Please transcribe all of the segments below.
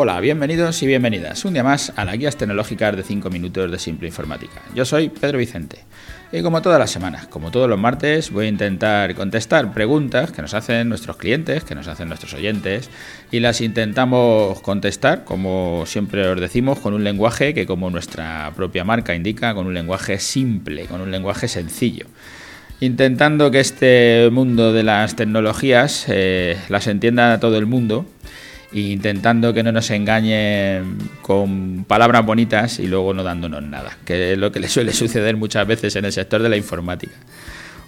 Hola, bienvenidos y bienvenidas un día más a las guías tecnológicas de 5 minutos de Simple Informática. Yo soy Pedro Vicente y como todas las semanas, como todos los martes, voy a intentar contestar preguntas que nos hacen nuestros clientes, que nos hacen nuestros oyentes y las intentamos contestar, como siempre os decimos, con un lenguaje que como nuestra propia marca indica, con un lenguaje simple, con un lenguaje sencillo intentando que este mundo de las tecnologías eh, las entienda todo el mundo intentando que no nos engañen con palabras bonitas y luego no dándonos nada, que es lo que le suele suceder muchas veces en el sector de la informática.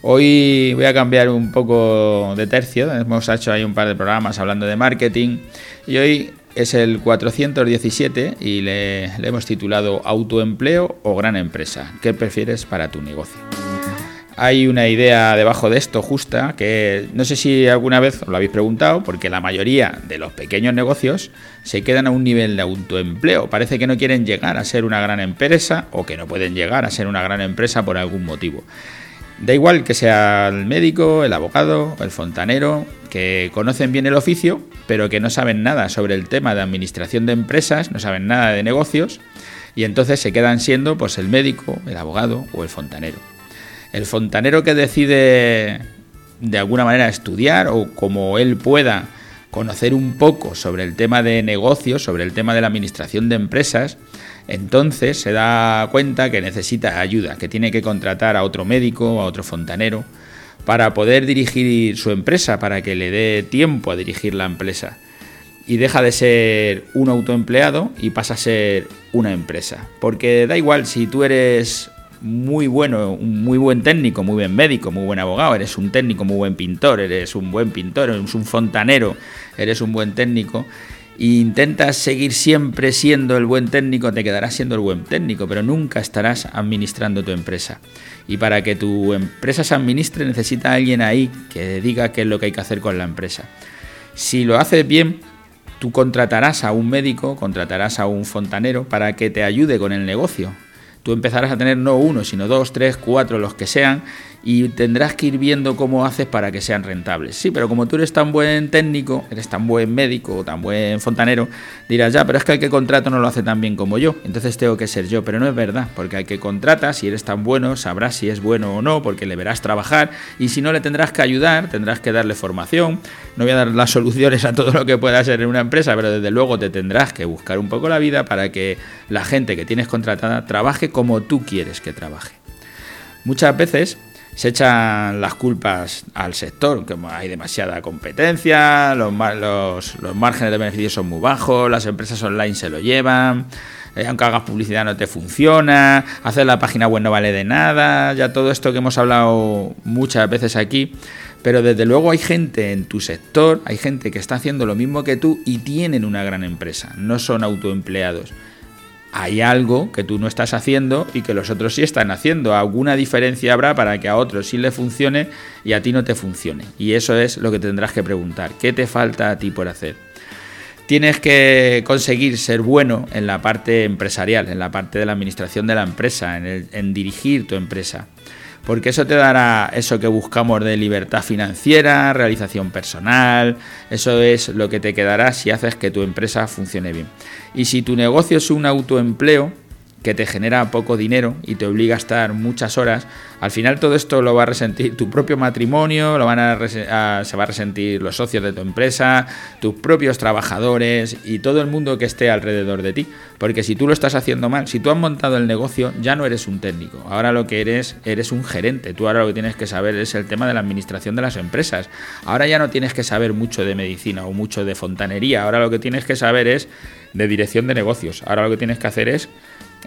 Hoy voy a cambiar un poco de tercio, hemos hecho ahí un par de programas hablando de marketing y hoy es el 417 y le, le hemos titulado Autoempleo o Gran Empresa, ¿qué prefieres para tu negocio? Hay una idea debajo de esto justa que no sé si alguna vez os lo habéis preguntado, porque la mayoría de los pequeños negocios se quedan a un nivel de autoempleo. Parece que no quieren llegar a ser una gran empresa o que no pueden llegar a ser una gran empresa por algún motivo. Da igual que sea el médico, el abogado, el fontanero, que conocen bien el oficio, pero que no saben nada sobre el tema de administración de empresas, no saben nada de negocios, y entonces se quedan siendo pues el médico, el abogado o el fontanero. El fontanero que decide de alguna manera estudiar o como él pueda conocer un poco sobre el tema de negocios, sobre el tema de la administración de empresas, entonces se da cuenta que necesita ayuda, que tiene que contratar a otro médico, a otro fontanero, para poder dirigir su empresa, para que le dé tiempo a dirigir la empresa. Y deja de ser un autoempleado y pasa a ser una empresa. Porque da igual si tú eres muy bueno, un muy buen técnico, muy buen médico, muy buen abogado, eres un técnico, muy buen pintor, eres un buen pintor, eres un fontanero, eres un buen técnico, e intentas seguir siempre siendo el buen técnico, te quedarás siendo el buen técnico, pero nunca estarás administrando tu empresa. Y para que tu empresa se administre necesita alguien ahí que diga qué es lo que hay que hacer con la empresa. Si lo haces bien, tú contratarás a un médico, contratarás a un fontanero para que te ayude con el negocio, tú empezarás a tener no uno, sino dos, tres, cuatro, los que sean, y tendrás que ir viendo cómo haces para que sean rentables. Sí, pero como tú eres tan buen técnico, eres tan buen médico o tan buen fontanero, dirás, ya, pero es que el que contrato no lo hace tan bien como yo, entonces tengo que ser yo, pero no es verdad, porque al que contrata, si eres tan bueno, sabrás si es bueno o no, porque le verás trabajar, y si no le tendrás que ayudar, tendrás que darle formación, no voy a dar las soluciones a todo lo que pueda ser en una empresa, pero desde luego te tendrás que buscar un poco la vida para que la gente que tienes contratada trabaje como tú quieres que trabaje. Muchas veces se echan las culpas al sector, que hay demasiada competencia, los, márgenes de beneficios son muy bajos, las empresas online se lo llevan, eh, aunque hagas publicidad no te funciona, hacer la página web no vale de nada, ya todo esto que hemos hablado muchas veces aquí, pero desde luego hay gente en tu sector, hay gente que está haciendo lo mismo que tú y tienen una gran empresa, no son autoempleados hay algo que tú no estás haciendo y que los otros sí están haciendo. Alguna diferencia habrá para que a otros sí le funcione y a ti no te funcione. Y eso es lo que tendrás que preguntar. ¿Qué te falta a ti por hacer? Tienes que conseguir ser bueno en la parte empresarial, en la parte de la administración de la empresa, en, en dirigir tu empresa porque eso te dará eso que buscamos de libertad financiera, realización personal, eso es lo que te quedará si haces que tu empresa funcione bien. Y si tu negocio es un autoempleo, que te genera poco dinero y te obliga a estar muchas horas, al final todo esto lo va a resentir tu propio matrimonio, lo van a, se va a resentir los socios de tu empresa, tus propios trabajadores y todo el mundo que esté alrededor de ti. Porque si tú lo estás haciendo mal, si tú has montado el negocio, ya no eres un técnico. Ahora lo que eres, eres un gerente. Tú ahora lo que tienes que saber es el tema de la administración de las empresas. Ahora ya no tienes que saber mucho de medicina o mucho de fontanería. Ahora lo que tienes que saber es de dirección de negocios. Ahora lo que tienes que hacer es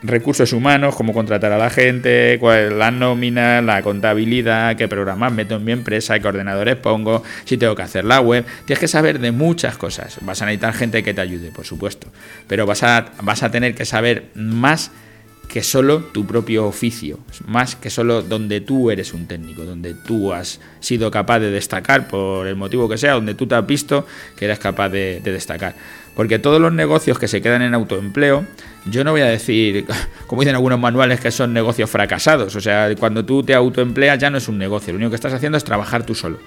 recursos humanos, cómo contratar a la gente, cuál la nómina, la contabilidad, qué programas meto en mi empresa, qué ordenadores pongo, si tengo que hacer la web. Tienes que saber de muchas cosas. Vas a necesitar gente que te ayude, por supuesto, pero vas a, vas a tener que saber más que solo tu propio oficio, más que solo donde tú eres un técnico, donde tú has sido capaz de destacar por el motivo que sea, donde tú te has visto que eres capaz de destacar. Porque todos los negocios que se quedan en autoempleo, yo no voy a decir, como dicen algunos manuales, que son negocios fracasados. O sea, cuando tú te autoempleas ya no es un negocio, lo único que estás haciendo es trabajar tú solo.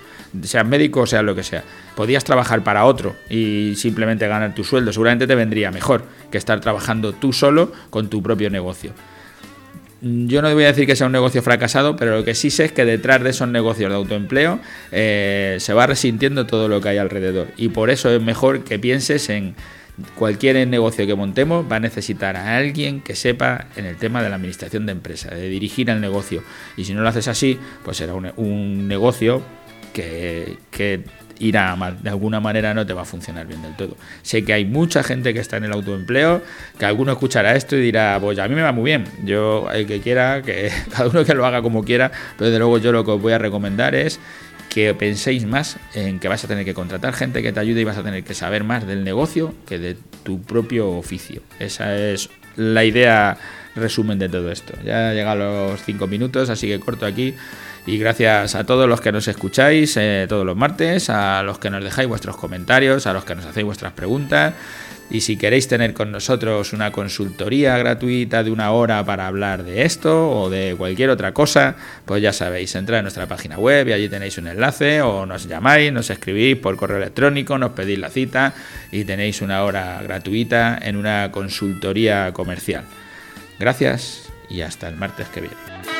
seas médico o seas lo que sea. Podías trabajar para otro y simplemente ganar tu sueldo. Seguramente te vendría mejor que estar trabajando tú solo con tu propio negocio. Yo no voy a decir que sea un negocio fracasado, pero lo que sí sé es que detrás de esos negocios de autoempleo eh, se va resintiendo todo lo que hay alrededor. Y por eso es mejor que pienses en cualquier negocio que montemos va a necesitar a alguien que sepa en el tema de la administración de empresa, de dirigir el negocio. Y si no lo haces así, pues será un, negocio que irá mal. De alguna manera no te va a funcionar bien del todo. Sé que hay mucha gente que está en el autoempleo, que alguno escuchará esto y dirá, pues a mí me va muy bien. Yo, el que quiera, que cada uno que lo haga como quiera, pero de luego yo lo que os voy a recomendar es que penséis más en que vas a tener que contratar gente que te ayude y vas a tener que saber más del negocio que de tu propio oficio. Esa es la idea resumen de todo esto. Ya llega los cinco minutos, así que corto aquí. Y gracias a todos los que nos escucháis eh, todos los martes, a los que nos dejáis vuestros comentarios, a los que nos hacéis vuestras preguntas. Y si queréis tener con nosotros una consultoría gratuita de una hora para hablar de esto o de cualquier otra cosa, pues ya sabéis, entrad en nuestra página web y allí tenéis un enlace o nos llamáis, nos escribís por correo electrónico, nos pedís la cita y tenéis una hora gratuita en una consultoría comercial. Gracias y hasta el martes que viene.